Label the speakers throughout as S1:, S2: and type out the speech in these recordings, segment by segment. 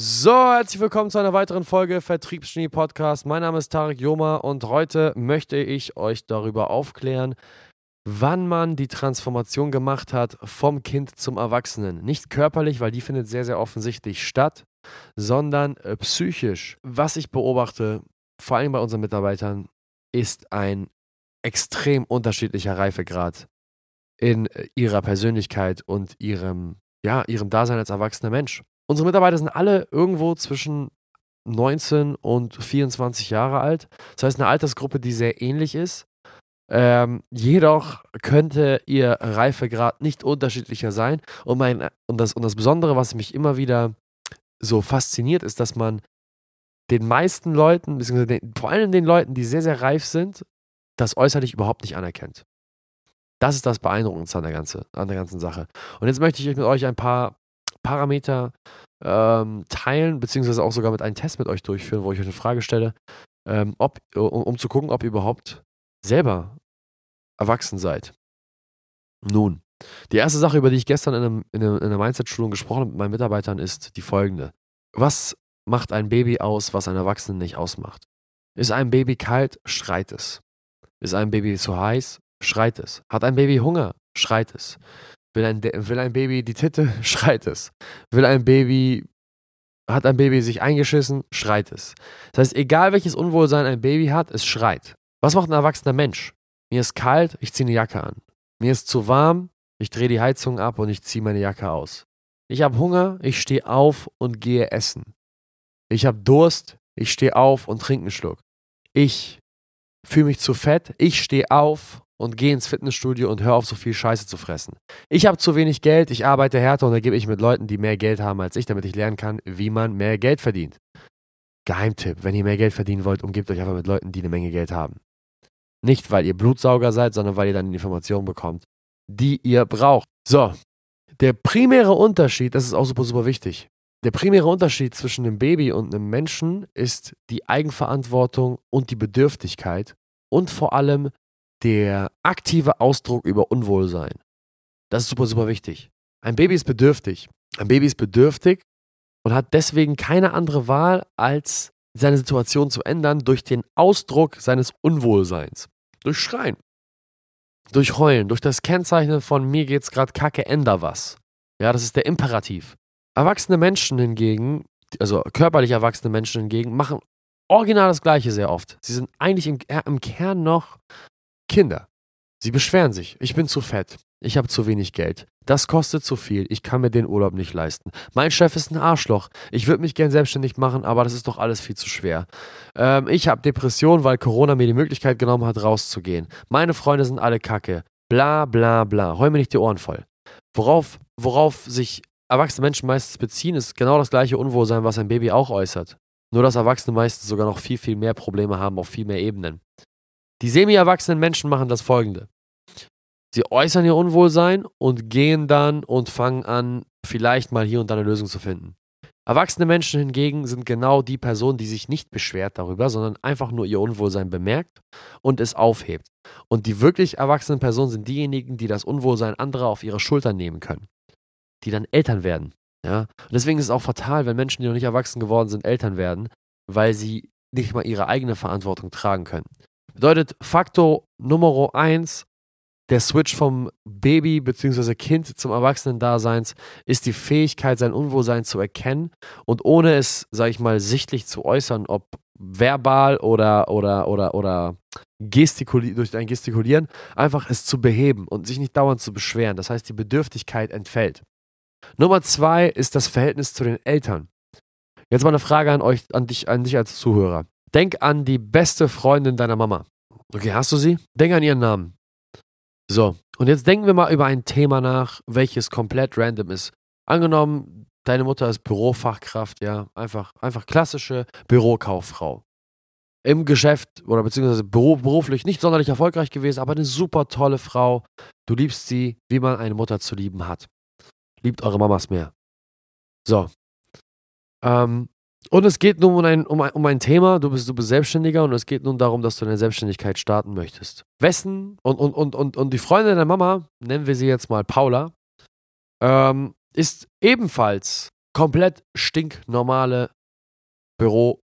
S1: So, herzlich willkommen zu einer weiteren Folge Vertriebsgenie Podcast. Mein Name ist Tarek Joma und heute möchte ich euch darüber aufklären, wann man die Transformation gemacht hat vom Kind zum Erwachsenen. Nicht körperlich, weil die findet sehr, sehr offensichtlich statt, sondern äh, psychisch. Was ich beobachte, vor allem bei unseren Mitarbeitern, ist ein extrem unterschiedlicher Reifegrad in äh, ihrer Persönlichkeit und ihrem, ja, ihrem Dasein als erwachsener Mensch. Unsere Mitarbeiter sind alle irgendwo zwischen 19 und 24 Jahre alt. Das heißt, eine Altersgruppe, die sehr ähnlich ist. Ähm, jedoch könnte ihr Reifegrad nicht unterschiedlicher sein. Und, mein, und, das, und das Besondere, was mich immer wieder so fasziniert, ist, dass man den meisten Leuten, beziehungsweise den, vor allem den Leuten, die sehr, sehr reif sind, das äußerlich überhaupt nicht anerkennt. Das ist das Beeindruckendste an der, ganze, an der ganzen Sache. Und jetzt möchte ich mit euch ein paar Parameter ähm, teilen, beziehungsweise auch sogar mit einem Test mit euch durchführen, wo ich euch eine Frage stelle, ähm, ob, um, um zu gucken, ob ihr überhaupt selber erwachsen seid. Nun, die erste Sache, über die ich gestern in, einem, in, einer, einer Mindset-Schulung gesprochen habe mit meinen Mitarbeitern, ist die folgende. Was macht ein Baby aus, was ein Erwachsenen nicht ausmacht? Ist ein Baby kalt, schreit es. Ist ein Baby zu heiß, schreit es. Hat ein Baby Hunger, schreit es. Will ein, will ein Baby die Titte, schreit es. Will ein Baby, hat ein Baby sich eingeschissen, schreit es. Das heißt, egal welches Unwohlsein ein Baby hat, es schreit. Was macht ein erwachsener Mensch? Mir ist kalt, ich ziehe eine Jacke an. Mir ist zu warm, ich drehe die Heizung ab und ich ziehe meine Jacke aus. Ich habe Hunger, ich stehe auf und gehe essen. Ich habe Durst, ich stehe auf und trinke einen Schluck. Ich fühle mich zu fett, ich stehe auf und gehe ins Fitnessstudio und hör auf, so viel Scheiße zu fressen. Ich habe zu wenig Geld, ich arbeite härter und da gebe ich mit Leuten, die mehr Geld haben als ich, damit ich lernen kann, wie man mehr Geld verdient. Geheimtipp, wenn ihr mehr Geld verdienen wollt, umgebt euch einfach mit Leuten, die eine Menge Geld haben. Nicht, weil ihr Blutsauger seid, sondern weil ihr dann Informationen bekommt, die ihr braucht. So, der primäre Unterschied, das ist auch super, super wichtig. Der primäre Unterschied zwischen einem Baby und einem Menschen ist die Eigenverantwortung und die Bedürftigkeit und vor allem der aktive Ausdruck über Unwohlsein. Das ist super, super wichtig. Ein Baby ist bedürftig. Ein Baby ist bedürftig und hat deswegen keine andere Wahl, als seine Situation zu ändern durch den Ausdruck seines Unwohlseins. Durch Schreien. Durch Heulen. Durch das Kennzeichnen von mir geht's gerade kacke, änder was. Ja, das ist der Imperativ. Erwachsene Menschen hingegen, also körperlich erwachsene Menschen hingegen, machen original das Gleiche sehr oft. Sie sind eigentlich im, im Kern noch Kinder. Sie beschweren sich. Ich bin zu fett. Ich habe zu wenig Geld. Das kostet zu viel. Ich kann mir den Urlaub nicht leisten. Mein Chef ist ein Arschloch. Ich würde mich gern selbstständig machen, aber das ist doch alles viel zu schwer. Ähm, ich habe Depressionen, weil Corona mir die Möglichkeit genommen hat, rauszugehen. Meine Freunde sind alle kacke. Bla bla bla. Heu mir nicht die Ohren voll. Worauf, worauf sich erwachsene Menschen meistens beziehen, ist genau das gleiche Unwohlsein, was ein Baby auch äußert. Nur dass Erwachsene meistens sogar noch viel, viel mehr Probleme haben auf viel mehr Ebenen. Die semi-erwachsenen Menschen machen das folgende. Sie äußern ihr Unwohlsein und gehen dann und fangen an, vielleicht mal hier und da eine Lösung zu finden. Erwachsene Menschen hingegen sind genau die Person, die sich nicht beschwert darüber, sondern einfach nur ihr Unwohlsein bemerkt und es aufhebt. Und die wirklich erwachsenen Personen sind diejenigen, die das Unwohlsein anderer auf ihre Schultern nehmen können. Die dann Eltern werden. Ja? Und deswegen ist es auch fatal, wenn Menschen, die noch nicht erwachsen geworden sind, Eltern werden, weil sie nicht mal ihre eigene Verantwortung tragen können. Bedeutet Faktor Nummer eins, der Switch vom Baby bzw. Kind zum Erwachsenen-Daseins ist die Fähigkeit, sein Unwohlsein zu erkennen und ohne es, sage ich mal, sichtlich zu äußern, ob verbal oder, oder, oder, oder gestikuli durch ein Gestikulieren, einfach es zu beheben und sich nicht dauernd zu beschweren. Das heißt, die Bedürftigkeit entfällt. Nummer zwei ist das Verhältnis zu den Eltern. Jetzt mal eine Frage an euch, an dich, an dich als Zuhörer. Denk an die beste Freundin deiner Mama. Okay, hast du sie? Denk an ihren Namen. So, und jetzt denken wir mal über ein Thema nach, welches komplett random ist. Angenommen, deine Mutter ist Bürofachkraft, ja, einfach, einfach klassische Bürokauffrau. Im Geschäft oder beziehungsweise beruflich nicht sonderlich erfolgreich gewesen, aber eine super tolle Frau. Du liebst sie, wie man eine Mutter zu lieben hat. Liebt eure Mamas mehr. So. Ähm, und es geht nun um ein, um, ein, um ein Thema, du bist, du bist Selbstständiger und es geht nun darum, dass du deine Selbstständigkeit starten möchtest. Wessen und, und, und, und, und die Freundin deiner Mama, nennen wir sie jetzt mal Paula, ähm, ist ebenfalls komplett stinknormale Büro,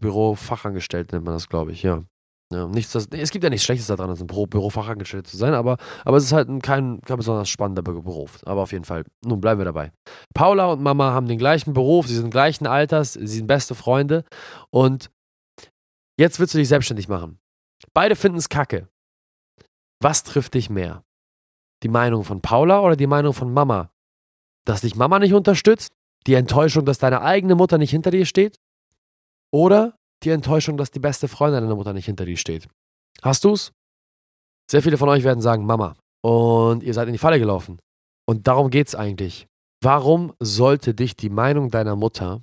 S1: Bürofachangestellte nennt man das, glaube ich, ja. Ja, nichts, das, es gibt ja nichts Schlechtes daran, als ein Büro, Bürofachangestellte zu sein, aber, aber es ist halt ein, kein, kein besonders spannender Beruf. Aber auf jeden Fall, nun bleiben wir dabei. Paula und Mama haben den gleichen Beruf, sie sind gleichen Alters, sie sind beste Freunde und jetzt willst du dich selbstständig machen. Beide finden es kacke. Was trifft dich mehr? Die Meinung von Paula oder die Meinung von Mama? Dass dich Mama nicht unterstützt? Die Enttäuschung, dass deine eigene Mutter nicht hinter dir steht? Oder die Enttäuschung, dass die beste Freundin deiner Mutter nicht hinter dir steht. Hast du's? Sehr viele von euch werden sagen, Mama. Und ihr seid in die Falle gelaufen. Und darum geht's eigentlich. Warum sollte dich die Meinung deiner Mutter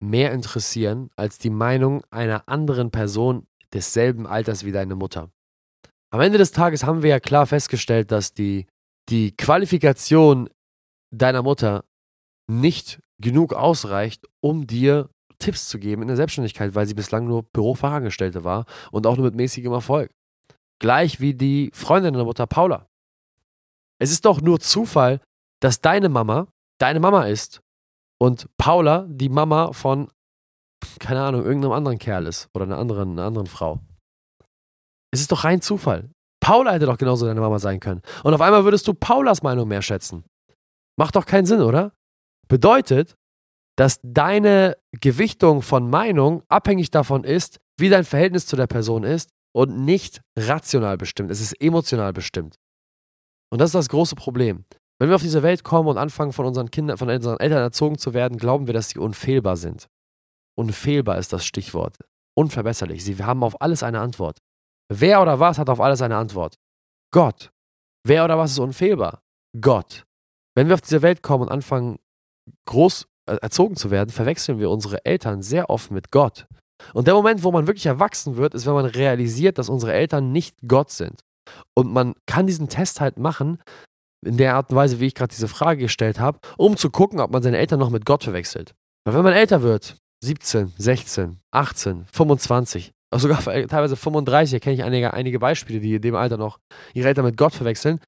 S1: mehr interessieren als die Meinung einer anderen Person desselben Alters wie deine Mutter? Am Ende des Tages haben wir ja klar festgestellt, dass die, die Qualifikation deiner Mutter nicht genug ausreicht, um dir Tipps zu geben in der Selbstständigkeit, weil sie bislang nur Bürofachangestellte war und auch nur mit mäßigem Erfolg. Gleich wie die Freundin der Mutter Paula. Es ist doch nur Zufall, dass deine Mama deine Mama ist und Paula die Mama von, keine Ahnung, irgendeinem anderen Kerl ist oder einer anderen, einer anderen Frau. Es ist doch rein Zufall. Paula hätte doch genauso deine Mama sein können. Und auf einmal würdest du Paulas Meinung mehr schätzen. Macht doch keinen Sinn, oder? Bedeutet, dass deine Gewichtung von Meinung abhängig davon ist, wie dein Verhältnis zu der Person ist und nicht rational bestimmt. Es ist emotional bestimmt. Und das ist das große Problem. Wenn wir auf diese Welt kommen und anfangen, von unseren Kindern, von unseren Eltern erzogen zu werden, glauben wir, dass sie unfehlbar sind. Unfehlbar ist das Stichwort. Unverbesserlich. Sie haben auf alles eine Antwort. Wer oder was hat auf alles eine Antwort? Gott. Wer oder was ist unfehlbar? Gott. Wenn wir auf diese Welt kommen und anfangen, groß erzogen zu werden, verwechseln wir unsere Eltern sehr oft mit Gott. Und der Moment, wo man wirklich erwachsen wird, ist, wenn man realisiert, dass unsere Eltern nicht Gott sind. Und man kann diesen Test halt machen, in der Art und Weise, wie ich gerade diese Frage gestellt habe, um zu gucken, ob man seine Eltern noch mit Gott verwechselt. Weil wenn man älter wird, 17, 16, 18, 25, auch sogar teilweise 35, kenne ich einige, einige Beispiele, die in dem Alter noch ihre Eltern mit Gott verwechseln,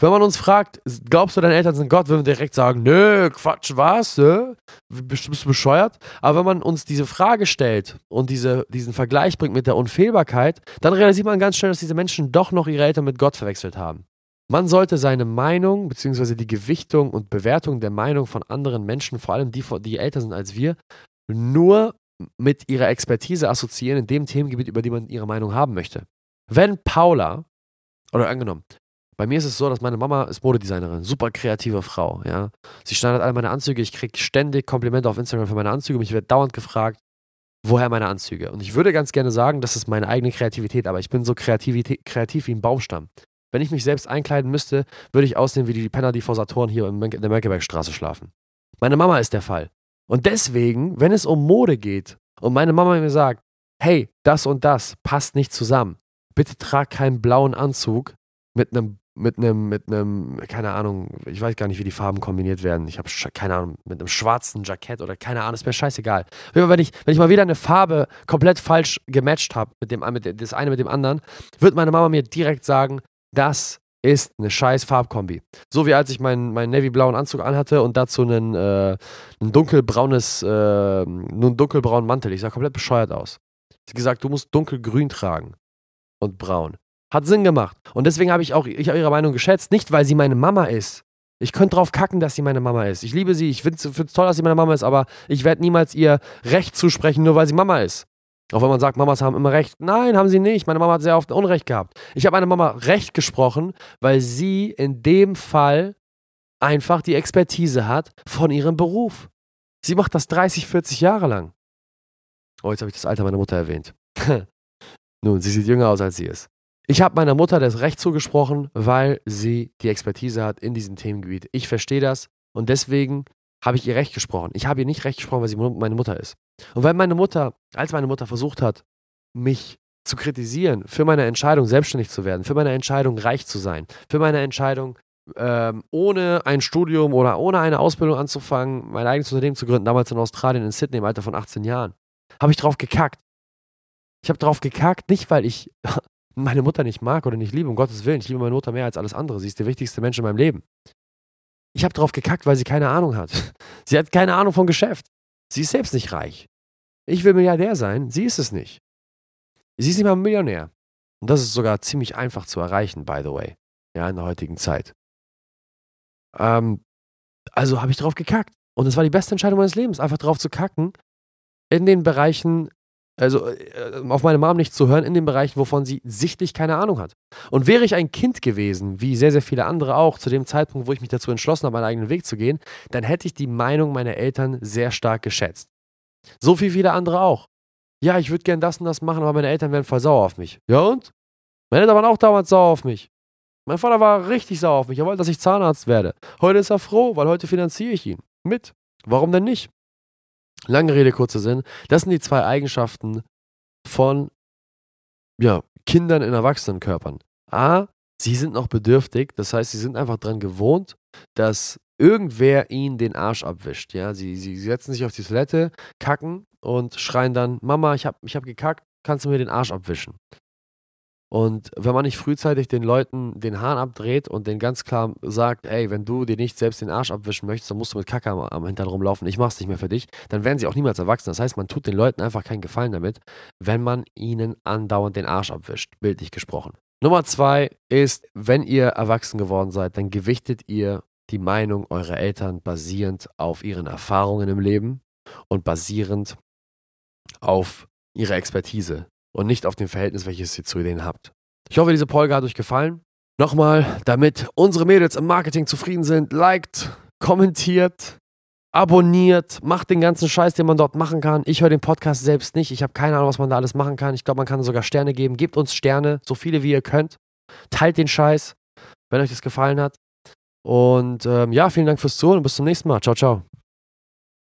S1: wenn man uns fragt, glaubst du, deine Eltern sind Gott, würden wir direkt sagen, nö, Quatsch, was? Äh? Bist, bist du bescheuert? Aber wenn man uns diese Frage stellt und diese, diesen Vergleich bringt mit der Unfehlbarkeit, dann realisiert man ganz schnell, dass diese Menschen doch noch ihre Eltern mit Gott verwechselt haben. Man sollte seine Meinung bzw. die Gewichtung und Bewertung der Meinung von anderen Menschen, vor allem die, die älter sind als wir, nur mit ihrer Expertise assoziieren in dem Themengebiet, über die man ihre Meinung haben möchte. Wenn Paula, oder angenommen, bei mir ist es so, dass meine Mama ist Modedesignerin, super kreative Frau, ja. Sie schneidet alle meine Anzüge, ich kriege ständig Komplimente auf Instagram für meine Anzüge, mich wird dauernd gefragt, woher meine Anzüge. Und ich würde ganz gerne sagen, das ist meine eigene Kreativität, aber ich bin so kreativ wie ein Baumstamm. Wenn ich mich selbst einkleiden müsste, würde ich aussehen wie die Penner, die vor Saturn hier in der Mönckebergstraße schlafen. Meine Mama ist der Fall. Und deswegen, wenn es um Mode geht und meine Mama mir sagt, hey, das und das passt nicht zusammen, bitte trag keinen blauen Anzug mit einem mit einem, mit einem, keine Ahnung, ich weiß gar nicht, wie die Farben kombiniert werden. Ich habe keine Ahnung, mit einem schwarzen Jackett oder keine Ahnung, ist mir scheißegal. Wenn ich, wenn ich mal wieder eine Farbe komplett falsch gematcht habe, mit dem, mit das eine mit dem anderen, wird meine Mama mir direkt sagen, das ist eine scheiß Farbkombi. So wie als ich meinen, meinen navy-blauen Anzug anhatte und dazu einen, äh, ein dunkelbraunes, äh, einen dunkelbraunen Mantel. Ich sah komplett bescheuert aus. Sie hat gesagt, du musst dunkelgrün tragen und braun. Hat Sinn gemacht. Und deswegen habe ich auch ich hab ihre Meinung geschätzt. Nicht, weil sie meine Mama ist. Ich könnte drauf kacken, dass sie meine Mama ist. Ich liebe sie. Ich finde es toll, dass sie meine Mama ist, aber ich werde niemals ihr Recht zusprechen, nur weil sie Mama ist. Auch wenn man sagt, Mamas haben immer Recht. Nein, haben sie nicht. Meine Mama hat sehr oft Unrecht gehabt. Ich habe meiner Mama Recht gesprochen, weil sie in dem Fall einfach die Expertise hat von ihrem Beruf. Sie macht das 30, 40 Jahre lang. Oh, jetzt habe ich das Alter meiner Mutter erwähnt. Nun, sie sieht jünger aus, als sie ist. Ich habe meiner Mutter das Recht zugesprochen, weil sie die Expertise hat in diesem Themengebiet. Ich verstehe das und deswegen habe ich ihr Recht gesprochen. Ich habe ihr nicht Recht gesprochen, weil sie meine Mutter ist. Und weil meine Mutter, als meine Mutter versucht hat, mich zu kritisieren für meine Entscheidung, selbstständig zu werden, für meine Entscheidung, reich zu sein, für meine Entscheidung, ähm, ohne ein Studium oder ohne eine Ausbildung anzufangen, mein eigenes Unternehmen zu gründen, damals in Australien, in Sydney im Alter von 18 Jahren, habe ich drauf gekackt. Ich habe drauf gekackt, nicht weil ich meine Mutter nicht mag oder nicht liebe, um Gottes Willen. Ich liebe meine Mutter mehr als alles andere. Sie ist der wichtigste Mensch in meinem Leben. Ich habe drauf gekackt, weil sie keine Ahnung hat. Sie hat keine Ahnung von Geschäft. Sie ist selbst nicht reich. Ich will Milliardär sein, sie ist es nicht. Sie ist nicht mal ein Millionär. Und das ist sogar ziemlich einfach zu erreichen, by the way. Ja, in der heutigen Zeit. Ähm, also habe ich drauf gekackt. Und es war die beste Entscheidung meines Lebens, einfach drauf zu kacken, in den Bereichen, also äh, auf meine Mom nicht zu hören, in den Bereichen, wovon sie sichtlich keine Ahnung hat. Und wäre ich ein Kind gewesen, wie sehr, sehr viele andere auch, zu dem Zeitpunkt, wo ich mich dazu entschlossen habe, meinen eigenen Weg zu gehen, dann hätte ich die Meinung meiner Eltern sehr stark geschätzt. So wie viele andere auch. Ja, ich würde gern das und das machen, aber meine Eltern wären voll sauer auf mich. Ja und? Meine Eltern waren auch damals sauer auf mich. Mein Vater war richtig sauer auf mich. Er wollte, dass ich Zahnarzt werde. Heute ist er froh, weil heute finanziere ich ihn. Mit. Warum denn nicht? Lange Rede, kurzer Sinn. Das sind die zwei Eigenschaften von ja, Kindern in Erwachsenenkörpern. A, sie sind noch bedürftig, das heißt, sie sind einfach daran gewohnt, dass irgendwer ihnen den Arsch abwischt. Ja, sie, sie setzen sich auf die Toilette, kacken und schreien dann: Mama, ich habe ich hab gekackt, kannst du mir den Arsch abwischen? Und wenn man nicht frühzeitig den Leuten den Hahn abdreht und denen ganz klar sagt, ey, wenn du dir nicht selbst den Arsch abwischen möchtest, dann musst du mit Kacke am, am Hintern rumlaufen, ich mach's nicht mehr für dich, dann werden sie auch niemals erwachsen. Das heißt, man tut den Leuten einfach keinen Gefallen damit, wenn man ihnen andauernd den Arsch abwischt, bildlich gesprochen. Nummer zwei ist, wenn ihr erwachsen geworden seid, dann gewichtet ihr die Meinung eurer Eltern basierend auf ihren Erfahrungen im Leben und basierend auf ihrer Expertise und nicht auf dem Verhältnis, welches ihr zu denen habt. Ich hoffe, diese Folge hat euch gefallen. Nochmal, damit unsere Mädels im Marketing zufrieden sind, liked, kommentiert, abonniert, macht den ganzen Scheiß, den man dort machen kann. Ich höre den Podcast selbst nicht. Ich habe keine Ahnung, was man da alles machen kann. Ich glaube, man kann sogar Sterne geben. Gebt uns Sterne, so viele wie ihr könnt. Teilt den Scheiß, wenn euch das gefallen hat. Und ähm, ja, vielen Dank fürs Zuhören und bis zum nächsten Mal. Ciao, ciao.